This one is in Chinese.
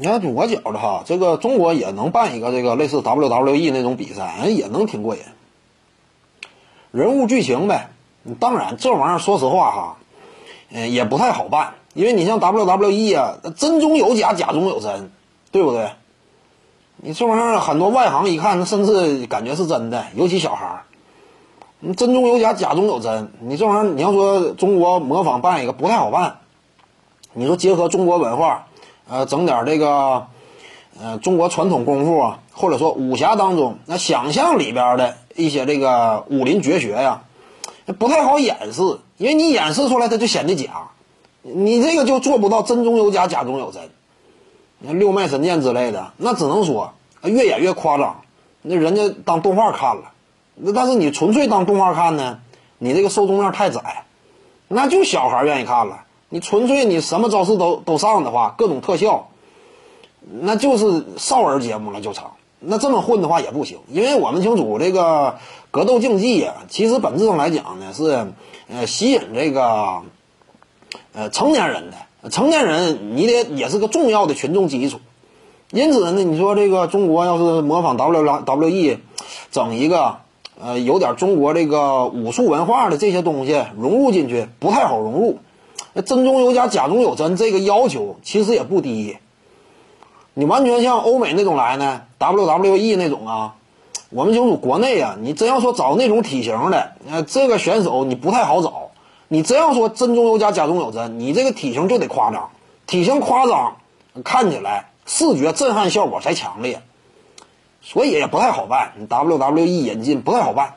你看我觉得哈，这个中国也能办一个这个类似 WWE 那种比赛，也能挺过瘾。人物剧情呗，当然这玩意儿说实话哈，嗯，也不太好办，因为你像 WWE 啊，真中有假，假中有真，对不对？你这玩意儿很多外行一看，甚至感觉是真的，尤其小孩儿。你真中有假，假中有真，你这玩意儿你要说中国模仿办一个不太好办。你说结合中国文化，呃，整点这个，呃，中国传统功夫啊，或者说武侠当中那想象里边的一些这个武林绝学呀，不太好演示，因为你演示出来它就显得假，你这个就做不到真中有假，假中有真。你看六脉神剑之类的，那只能说越演越夸张，那人家当动画看了，那但是你纯粹当动画看呢，你这个受众面太窄，那就小孩愿意看了。你纯粹你什么招式都都上的话，各种特效，那就是少儿节目了就成。那这么混的话也不行，因为我们清楚这个格斗竞技啊，其实本质上来讲呢是呃吸引这个呃成年人的，成年人你得也是个重要的群众基础。因此呢，你说这个中国要是模仿 W W E，整一个呃有点中国这个武术文化的这些东西融入进去，不太好融入。真中有假，假中有真，这个要求其实也不低。你完全像欧美那种来呢，WWE 那种啊，我们清楚国内啊，你真要说找那种体型的，呃，这个选手你不太好找。你真要说真中有假，假中有真，你这个体型就得夸张，体型夸张，看起来视觉震撼效果才强烈，所以也不太好办。WWE 引进不太好办。